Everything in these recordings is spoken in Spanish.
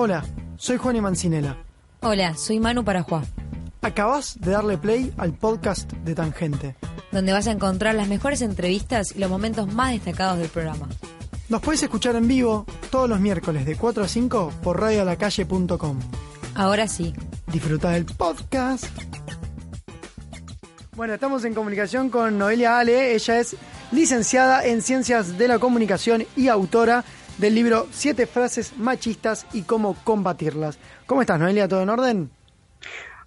Hola, soy Juan Mancinela. Hola, soy Manu Parajuá. Acabas de darle play al podcast de Tangente, donde vas a encontrar las mejores entrevistas y los momentos más destacados del programa. Nos puedes escuchar en vivo todos los miércoles de 4 a 5 por radioalacalle.com. Ahora sí. Disfruta del podcast. Bueno, estamos en comunicación con Noelia Ale. Ella es licenciada en Ciencias de la Comunicación y autora del libro Siete frases machistas y cómo combatirlas. ¿Cómo estás, Noelia? ¿Todo en orden?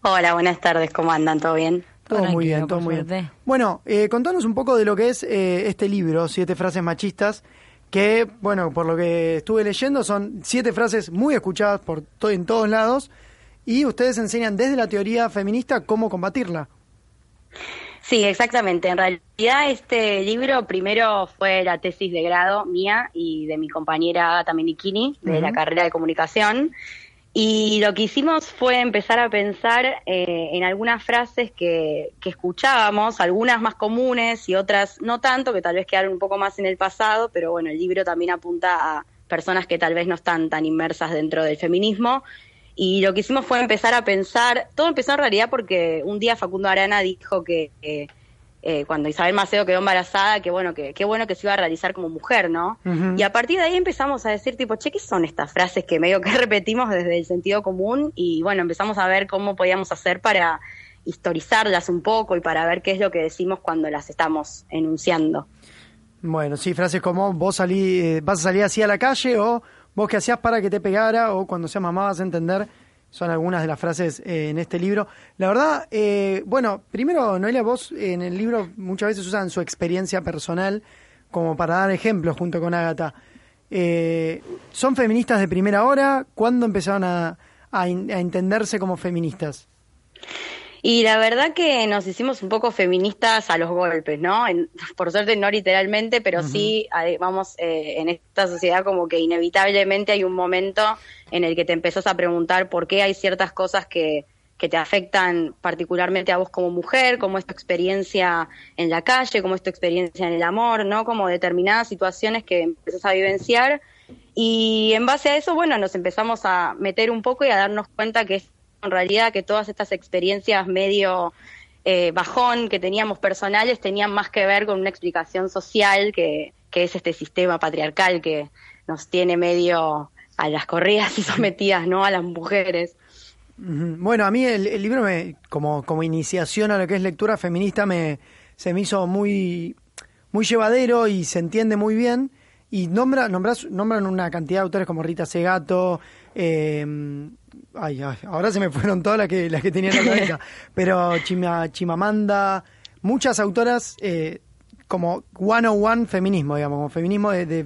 Hola, buenas tardes. ¿Cómo andan? ¿Todo bien? Todo muy bien, todo muy bien. Bueno, eh, contanos un poco de lo que es eh, este libro, Siete frases machistas, que, bueno, por lo que estuve leyendo, son siete frases muy escuchadas por en todos lados y ustedes enseñan desde la teoría feminista cómo combatirla. Sí, exactamente. En realidad este libro primero fue la tesis de grado mía y de mi compañera Taminikini de la carrera de comunicación. Y lo que hicimos fue empezar a pensar eh, en algunas frases que, que, escuchábamos, algunas más comunes y otras no tanto, que tal vez quedaron un poco más en el pasado, pero bueno, el libro también apunta a personas que tal vez no están tan inmersas dentro del feminismo y lo que hicimos fue empezar a pensar, todo empezó en realidad porque un día Facundo Arana dijo que eh, cuando Isabel Macedo quedó embarazada, que bueno, que qué bueno que se iba a realizar como mujer, ¿no? Y a partir de ahí empezamos a decir tipo, che, ¿qué son estas frases que medio que repetimos desde el sentido común? Y bueno, empezamos a ver cómo podíamos hacer para historizarlas un poco y para ver qué es lo que decimos cuando las estamos enunciando. Bueno, sí, frases como vos salí, eh, vas a salir así a la calle o vos qué hacías para que te pegara o cuando vas a entender. Son algunas de las frases eh, en este libro. La verdad, eh, bueno, primero, Noelia, vos en el libro muchas veces usan su experiencia personal como para dar ejemplos junto con Agatha. Eh, ¿Son feministas de primera hora? ¿Cuándo empezaron a, a entenderse como feministas? Y la verdad que nos hicimos un poco feministas a los golpes, ¿no? por suerte no literalmente, pero sí, vamos, eh, en esta sociedad como que inevitablemente hay un momento en el que te empezás a preguntar por qué hay ciertas cosas que, que te afectan particularmente a vos como mujer, como esta experiencia en la calle, como esta experiencia en el amor, ¿no? Como determinadas situaciones que empezás a vivenciar. Y en base a eso, bueno, nos empezamos a meter un poco y a darnos cuenta que en realidad que todas estas experiencias medio eh, bajón que teníamos personales tenían más que ver con una explicación social que, que es este sistema patriarcal que nos tiene medio a las corridas y sometidas no a las mujeres. Bueno, a mí el, libro me, como, como iniciación a lo que es lectura feminista me se me hizo muy muy llevadero y se entiende muy bien. Y nombra nombras, nombran una cantidad de autores como Rita Segato, eh, ay, ahora se me fueron todas las que, las que tenía en la cabeza, pero Chimamanda, muchas autoras eh, como one on one feminismo, digamos, como feminismo de,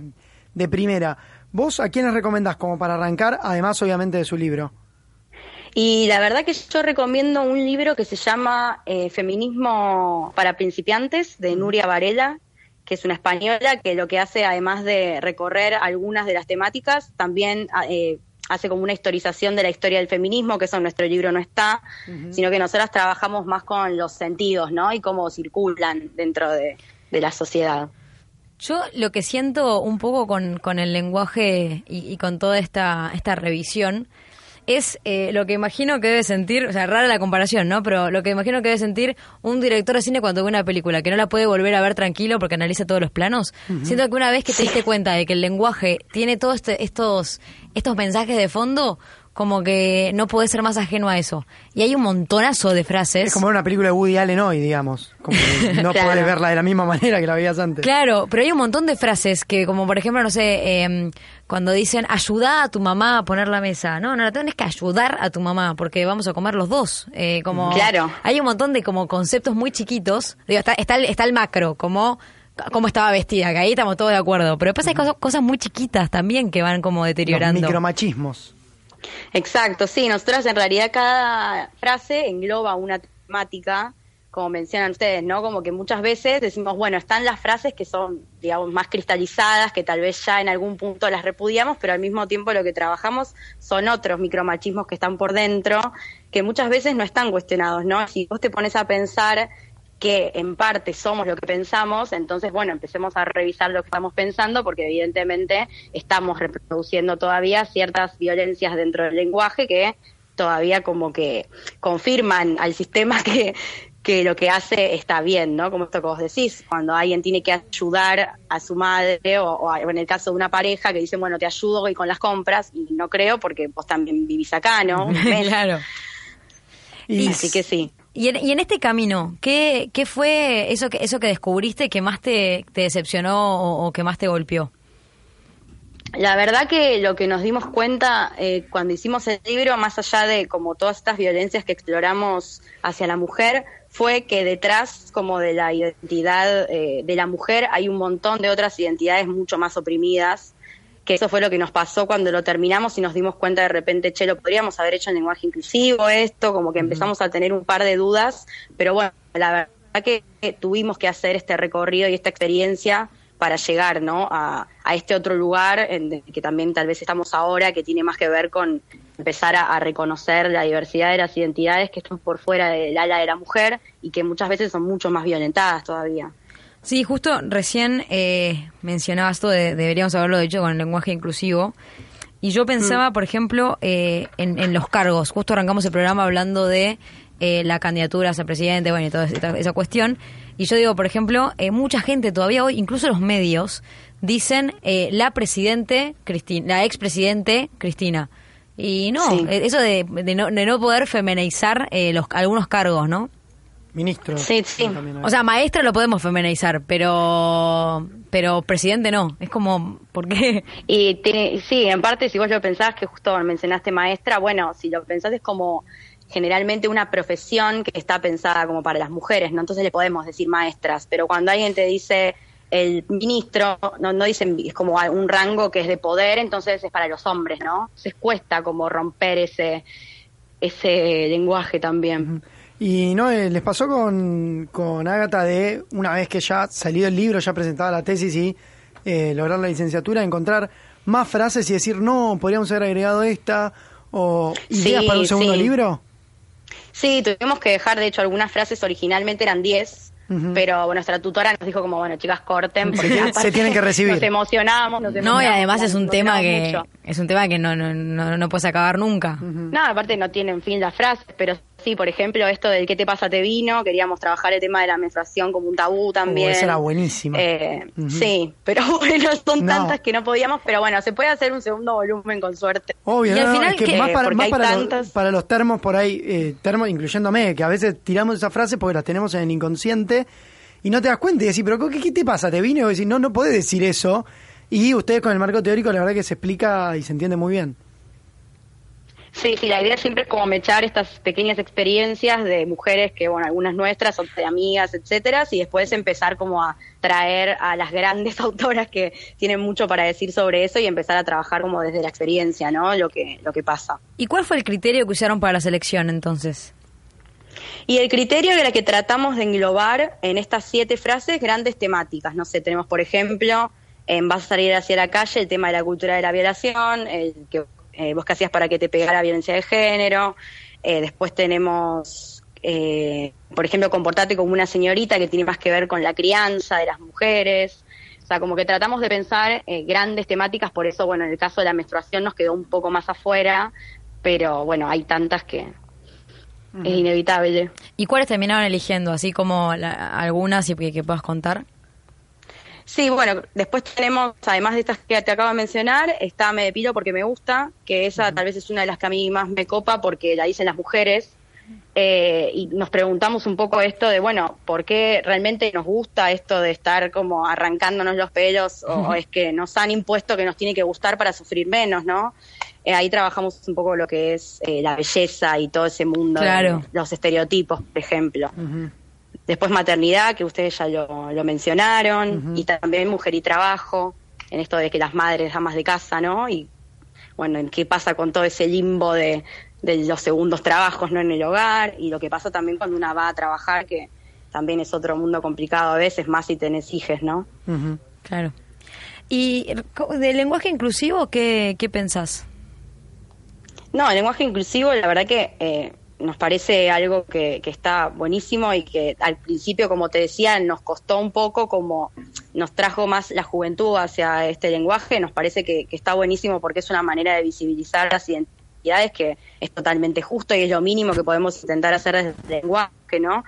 de, primera. ¿Vos a quiénes recomendás como para arrancar, además obviamente de su libro? Y la verdad que yo recomiendo un libro que se llama eh, Feminismo para principiantes de Nuria Varela, que es una española que lo que hace, además de recorrer algunas de las temáticas, también eh, hace como una historización de la historia del feminismo, que eso en nuestro libro no está, sino que nosotras trabajamos más con los sentidos, ¿no? Y cómo circulan dentro de, la sociedad. Yo lo que siento un poco con, con el lenguaje y, y, con toda esta, esta revisión es eh, lo que imagino que debe sentir, o sea, rara la comparación, ¿no? Pero lo que imagino que debe sentir un director de cine cuando ve una película, que no la puede volver a ver tranquilo porque analiza todos los planos. Siento que una vez que te diste cuenta de que el lenguaje tiene todos este, estos, estos mensajes de fondo, como que no puede ser más ajeno a eso. Y hay un montonazo de frases. Es como una película de Woody Allen hoy, digamos. Como no puedes verla de la misma manera que la veías antes. Claro, pero hay un montón de frases que, como por ejemplo, no sé, em, cuando dicen ayuda a tu mamá a poner la mesa. No, no, no tienes que ayudar a tu mamá porque vamos a comer los dos. Eh, como claro. Hay un montón de como conceptos muy chiquitos. Digo, está, está, el, está el macro, como cómo estaba vestida, que ahí estamos todos de acuerdo. Pero después hay cosas, cosas muy chiquitas también que van como deteriorando. Los micromachismos. Exacto, sí, nosotros en realidad cada frase engloba una temática, como mencionan ustedes, ¿no? Como que muchas veces decimos, bueno, están las frases que son, digamos, más cristalizadas, que tal vez ya en algún punto las repudiamos, pero al mismo tiempo lo que trabajamos son otros micromachismos que están por dentro, que muchas veces no están cuestionados, ¿no? Si vos te pones a pensar que en parte somos lo que pensamos, entonces, bueno, empecemos a revisar lo que estamos pensando, porque evidentemente estamos reproduciendo todavía ciertas violencias dentro del lenguaje que todavía como que confirman al sistema que, que lo que hace está bien, ¿no? Como esto que vos decís, cuando alguien tiene que ayudar a su madre o, en el caso de una pareja que dicen, bueno, te ayudo y con las compras, y no creo porque vos también vivís acá, ¿no? claro. Y, Así que sí. Y en, este camino, ¿qué, ¿qué, fue eso que, eso que descubriste que más te, decepcionó o, que más te golpeó? La verdad que lo que nos dimos cuenta eh, cuando hicimos el libro, más allá de como todas estas violencias que exploramos hacia la mujer, fue que detrás como de la identidad eh, de la mujer hay un montón de otras identidades mucho más oprimidas que eso fue lo que nos pasó cuando lo terminamos y nos dimos cuenta de repente, che, lo podríamos haber hecho en lenguaje inclusivo, esto, como que empezamos a tener un par de dudas, pero bueno, la verdad que tuvimos que hacer este recorrido y esta experiencia para llegar ¿no? a, este otro lugar en que también tal vez estamos ahora, que tiene más que ver con empezar a, reconocer la diversidad de las identidades que están por fuera del ala de la mujer y que muchas veces son mucho más violentadas todavía. Sí, justo recién eh, mencionabas esto de deberíamos haberlo dicho con el lenguaje inclusivo. Y yo pensaba, mm. por ejemplo, eh, en, los cargos. Justo arrancamos el programa hablando de eh, la candidatura a ser presidente, bueno, y toda esa, cuestión. Y yo digo, por ejemplo, eh, mucha gente todavía hoy, incluso los medios, dicen la presidente Cristina, la expresidente Cristina. Y no, eso de, no, de, no, poder femenizar los, algunos cargos, ¿no? Ministro. Sí, sí. O sea, maestra lo podemos femenizar, pero pero presidente no. Es como, ¿por qué? Y tiene, sí, en parte, si vos lo pensás, que justo mencionaste maestra, bueno, si lo pensás es como generalmente una profesión que está pensada como para las mujeres, ¿no? Entonces le podemos decir maestras, pero cuando alguien te dice el ministro, no, no dicen, es como un rango que es de poder, entonces es para los hombres, ¿no? Se cuesta como romper ese, ese lenguaje también. Y no, eh, les pasó con, con Agatha de una vez que ya salió el libro, ya presentaba la tesis y eh, lograr la licenciatura, encontrar más frases y decir, no, podríamos haber agregado esta, o ideas para un segundo libro. Sí, tuvimos que dejar, de hecho, algunas frases originalmente eran 10, pero nuestra tutora nos dijo como, bueno, chicas, corten, porque se, tienen que recibir. Nos emocionamos. no, y además es un tema que es un tema que no, no, no, no puedes acabar nunca. No, aparte no tienen fin las frases, pero sí, por ejemplo, esto del qué te pasa te vino, queríamos trabajar el tema de la menstruación como un tabú también. Oh, eso era buenísimo. Eh, sí, pero bueno, son tantas que no podíamos, pero bueno, se puede hacer un segundo volumen con suerte. Obvio, y al final, que, más para, más para, los, para, los, termos por ahí, eh, termos incluyéndome, que a veces tiramos esa frase porque las tenemos en el inconsciente y no te das cuenta y decís, pero ¿qué, qué te pasa? ¿Te vino? Y decís, no, no podés decir eso. Y ustedes con el marco teórico, la verdad que se explica y se entiende muy bien. Sí, sí, la idea siempre es como mechar estas pequeñas experiencias de mujeres que, bueno, algunas nuestras, son de amigas, etcétera, y después empezar como a traer a las grandes autoras que tienen mucho para decir sobre eso y empezar a trabajar como desde la experiencia, ¿no? Lo que, lo que pasa. ¿Y cuál fue el criterio que usaron para la selección entonces? Y el criterio era que tratamos de englobar en estas siete frases grandes temáticas. No sé, tenemos, por ejemplo, en Vas a salir hacia la calle, el tema de la cultura de la violación, el que eh, vos qué hacías para que te pegara violencia de género. Eh, después tenemos, eh, por ejemplo, comportarte como una señorita que tiene más que ver con la crianza de las mujeres. O sea, como que tratamos de pensar grandes temáticas, por eso, bueno, en el caso de la menstruación nos quedó un poco más afuera, pero bueno, hay tantas que es inevitable. ¿Y cuáles terminaron eligiendo, así como algunas y que puedas contar? Sí, bueno, después tenemos, además de estas que te acabo de mencionar, está Me Depilo porque me gusta, que esa tal vez es una de las que a mí más me copa porque la dicen las mujeres. Eh, y nos preguntamos un poco esto de, bueno, ¿por qué realmente nos gusta esto de estar como arrancándonos los pelos o, es que nos han impuesto que nos tiene que gustar para sufrir menos, ¿no? Eh, ahí trabajamos un poco lo que es eh, la belleza y todo ese mundo, claro. los estereotipos, por ejemplo. Después maternidad, que ustedes ya lo, mencionaron, y también mujer y trabajo, en esto de que las madres amas de casa, ¿no? Y bueno, en qué pasa con todo ese limbo de, los segundos trabajos, ¿no? En el hogar, y lo que pasa también cuando una va a trabajar, que también es otro mundo complicado a veces, más si tenés hijos, ¿no? Claro. ¿Y del lenguaje inclusivo qué, qué pensás? No, el lenguaje inclusivo, la verdad que... Eh, nos parece algo que, está buenísimo y que al principio, como te decía, nos costó un poco, como nos trajo más la juventud hacia este lenguaje, nos parece que, está buenísimo porque es una manera de visibilizar las identidades que es totalmente justo y es lo mínimo que podemos intentar hacer desde el lenguaje, ¿no?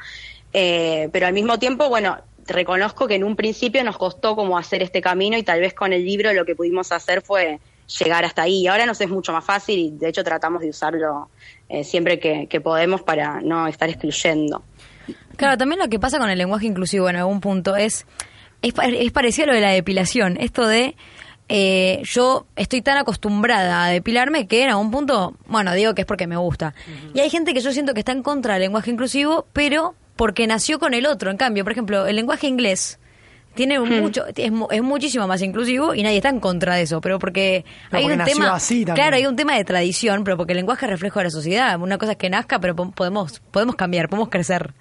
Eh, pero al mismo tiempo, bueno, reconozco que en un principio nos costó como hacer este camino y tal vez con el libro lo que pudimos hacer fue llegar hasta ahí. Y ahora nos es mucho más fácil y de hecho tratamos de usarlo eh, siempre que, podemos para no estar excluyendo. Claro, también lo que pasa con el lenguaje inclusivo en algún punto es, es, parecido a lo de la depilación. Esto de eh, yo estoy tan acostumbrada a depilarme que en algún punto, bueno, digo que es porque me gusta. Y hay gente que yo siento que está en contra del lenguaje inclusivo, pero porque nació con el otro. En cambio, por ejemplo, el lenguaje inglés tiene hmm. mucho es, es, muchísimo más inclusivo y nadie está en contra de eso pero porque hay un tema claro hay un tema de tradición pero porque el lenguaje es reflejo de la sociedad. Una cosa es que nazca pero podemos podemos cambiar podemos crecer.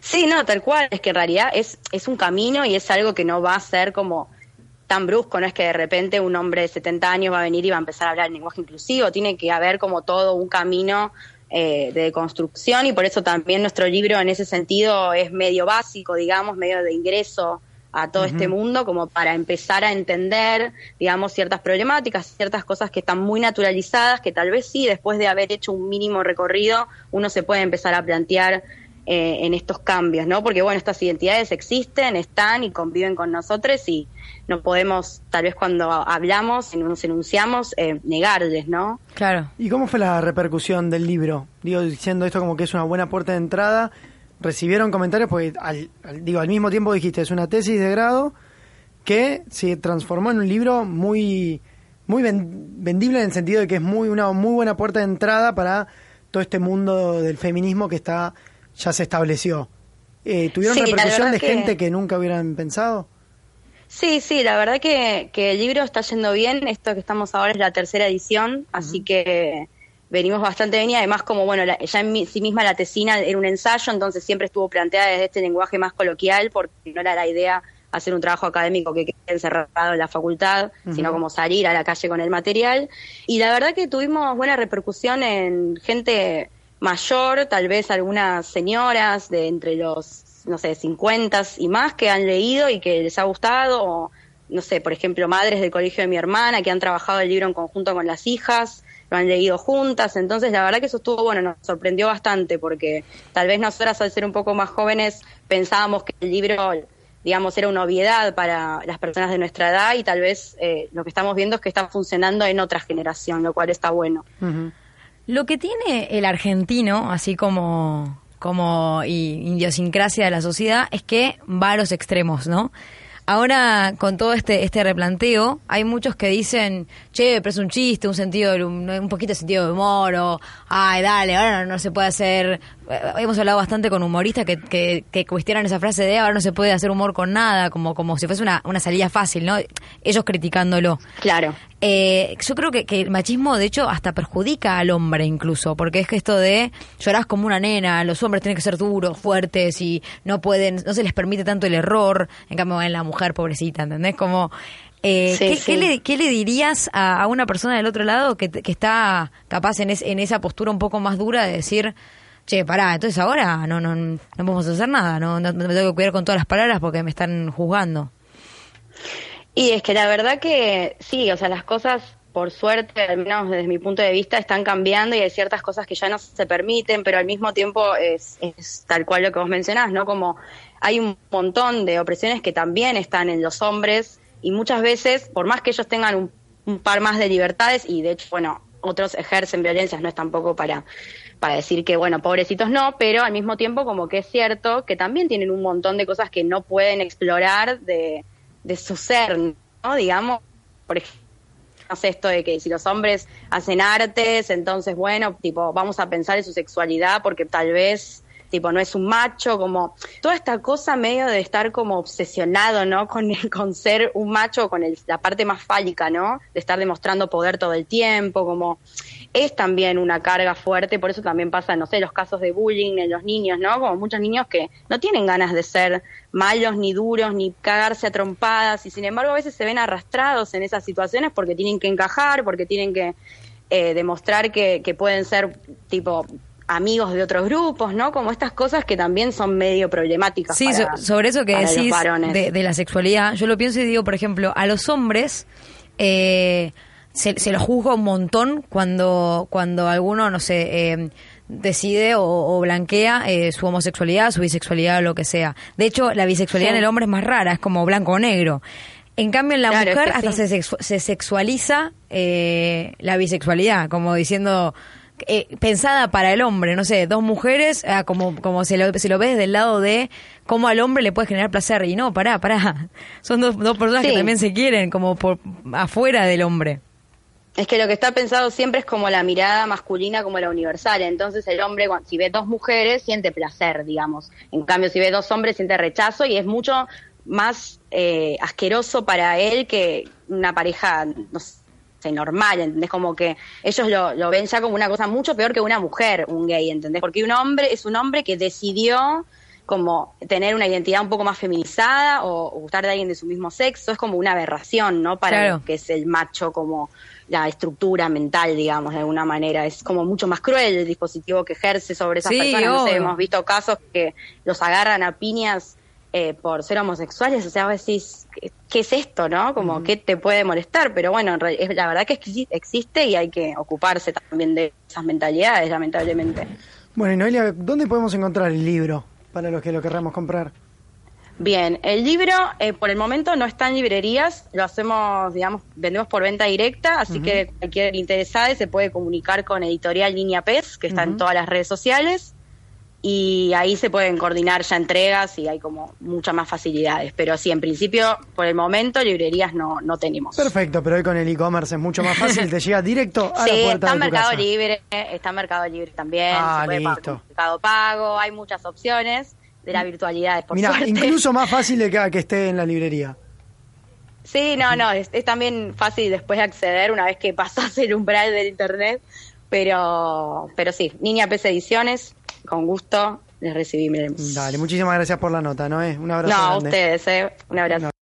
Sí no tal cual. Es que en realidad es es un camino y es algo que no va a ser como tan brusco, no es que de repente un hombre de 70 años va a venir y va a empezar a hablar el lenguaje inclusivo, tiene que haber como todo un camino eh, de construcción y por eso también nuestro libro en ese sentido es medio básico, digamos, medio de ingreso a todo este mundo como para empezar a entender, digamos, ciertas problemáticas, ciertas cosas que están muy naturalizadas, que tal vez sí, después de haber hecho un mínimo recorrido, uno se puede empezar a plantear eh, en estos cambios, ¿no? Porque, bueno, estas identidades existen, están y conviven con nosotros y no podemos, tal vez cuando hablamos y nos enunciamos, eh, negarles, ¿no? Claro. ¿Y cómo fue la repercusión del libro? Digo, diciendo esto como que es una buena puerta de entrada recibieron comentarios porque al, digo al mismo tiempo dijiste es una tesis de grado que se transformó en un libro muy muy vendible en el sentido de que es muy una muy buena puerta de entrada para todo este mundo del feminismo que está ya se estableció. Eh, ¿Tuvieron repercusión de gente que nunca hubieran pensado? Sí, sí, la verdad que, que el libro está yendo bien. Esto que estamos ahora es la tercera edición, así que venimos bastante bien y además como, bueno, ya en sí misma la tesina era un ensayo, entonces siempre estuvo planteada desde este lenguaje más coloquial porque no era la idea hacer un trabajo académico que quede encerrado en la facultad, sino como salir a la calle con el material. Y la verdad que tuvimos buena repercusión en gente mayor, tal vez algunas señoras de entre los, no sé, 50 y más que han leído y que les ha gustado, o no sé, por ejemplo, madres del colegio de mi hermana que han trabajado el libro en conjunto con las hijas lo han leído juntas, entonces la verdad que eso estuvo bueno, nos sorprendió bastante porque tal vez nosotras al ser un poco más jóvenes pensábamos que el libro digamos, era una obviedad para las personas de nuestra edad y tal vez eh, lo que estamos viendo es que está funcionando en otra generación, lo cual está bueno. Lo que tiene el argentino, así como, como idiosincrasia de la sociedad, es que va a los extremos, ¿no? Ahora, con todo este, este replanteo, hay muchos que dicen, che, pero es un chiste, un sentido, un poquito de sentido de humor, o, ay, dale, ahora no, se puede hacer. Eh, hemos hablado bastante con humoristas que, que, que, cuestionan esa frase de ahora no se puede hacer humor con nada, como, como si fuese una, una salida fácil, ¿no? Ellos criticándolo. Claro. Eh, yo creo que, que, el machismo, de hecho, hasta perjudica al hombre incluso, porque es que esto de llorás como una nena, los hombres tienen que ser duros, fuertes y no pueden, no se les permite tanto el error, en cambio en la mujer pobrecita, ¿entendés? Como, eh, ¿qué, le, ¿qué, le, dirías a, una persona del otro lado que, que está capaz en, en esa postura un poco más dura de decir, che, pará, entonces ahora no, no, no podemos hacer nada, no, no, me tengo que cuidar con todas las palabras porque me están juzgando? Y es que la verdad que sí, o sea, las cosas, por suerte, al menos desde mi punto de vista, están cambiando y hay ciertas cosas que ya no se permiten, pero al mismo tiempo es, es tal cual lo que vos mencionás, ¿no? Como hay un montón de opresiones que también están en los hombres y muchas veces, por más que ellos tengan un, un par más de libertades, y de hecho, bueno, otros ejercen violencias, no es tampoco para, para decir que, bueno, pobrecitos no, pero al mismo tiempo como que es cierto que también tienen un montón de cosas que no pueden explorar de de su ser, ¿no? Digamos, por ejemplo, esto de que si los hombres hacen artes, entonces, bueno, tipo, vamos a pensar en su sexualidad porque tal vez tipo no es un macho, como toda esta cosa medio de estar como obsesionado, ¿no? Con, con ser un macho, con el, la parte más fálica, ¿no? De estar demostrando poder todo el tiempo, como es también una carga fuerte, por eso también pasa, no sé, los casos de bullying en los niños, ¿no? Como muchos niños que no tienen ganas de ser malos, ni duros, ni cagarse a trompadas, y sin embargo a veces se ven arrastrados en esas situaciones porque tienen que encajar, porque tienen que eh, demostrar que, que pueden ser tipo amigos de otros grupos, ¿no? Como estas cosas que también son medio problemáticas. Sí, sobre eso que decís de, la sexualidad, yo lo pienso y digo, por ejemplo, a los hombres eh, se, se los juzga un montón cuando, cuando alguno, no sé, eh, decide o, blanquea eh, su homosexualidad, su bisexualidad o lo que sea. De hecho, la bisexualidad en el hombre es más rara, es como blanco o negro. En cambio, en la mujer hasta se, se, sexualiza eh, la bisexualidad, como diciendo, eh, pensada para el hombre, no sé, dos mujeres, ah, como, como se, lo, se lo ve desde el lado de cómo al hombre le puede generar placer. Y no, pará, pará. Son dos, dos personas que también se quieren, como por afuera del hombre. Es que lo que está pensado siempre es como la mirada masculina como la universal. Entonces el hombre, si ve dos mujeres, siente placer, digamos. En cambio, si ve dos hombres, siente rechazo y es mucho más eh, asqueroso para él que una pareja, no sé, normal, ¿entendés? Como que ellos lo, lo ven ya como una cosa mucho peor que una mujer, un gay, ¿entendés? Porque un hombre es un hombre que decidió como tener una identidad un poco más feminizada o, gustar de alguien de su mismo sexo, es como una aberración, ¿no? Para lo que es el macho como la estructura mental, digamos, de alguna manera. Es como mucho más cruel el dispositivo que ejerce sobre esas personas. hemos visto casos que los agarran a piñas eh, por ser homosexuales, o sea, vos decís, ¿qué, es esto, no? Como, ¿qué te puede molestar? Pero bueno, la verdad que existe y hay que ocuparse también de esas mentalidades, lamentablemente. Bueno, y Noelia, ¿dónde podemos encontrar el libro para los que lo querramos comprar? Bien, el libro eh, por el momento no está en librerías, lo hacemos, digamos, vendemos por venta directa, así que cualquier interesado se puede comunicar con Editorial Línea PES, que está en todas las redes sociales, y ahí se pueden coordinar ya entregas y hay como muchas más facilidades. Pero sí, en principio, por el momento, librerías no, no tenemos. Perfecto, pero hoy con el e-commerce es mucho más fácil, te llega directo a la puerta está en Mercado Libre, está en Mercado Libre también, ah, se puede Mercado Pago, hay muchas opciones de la virtualidad, por Mira, incluso más fácil de que, que esté en la librería. Sí, no, no, es, también fácil después acceder una vez que pasas el umbral del internet, pero, pero sí, Niña PC Ediciones, con gusto les recibimos. Dale, muchísimas gracias por la nota, ¿no? Un abrazo. No, a ustedes, ¿eh? Un abrazo.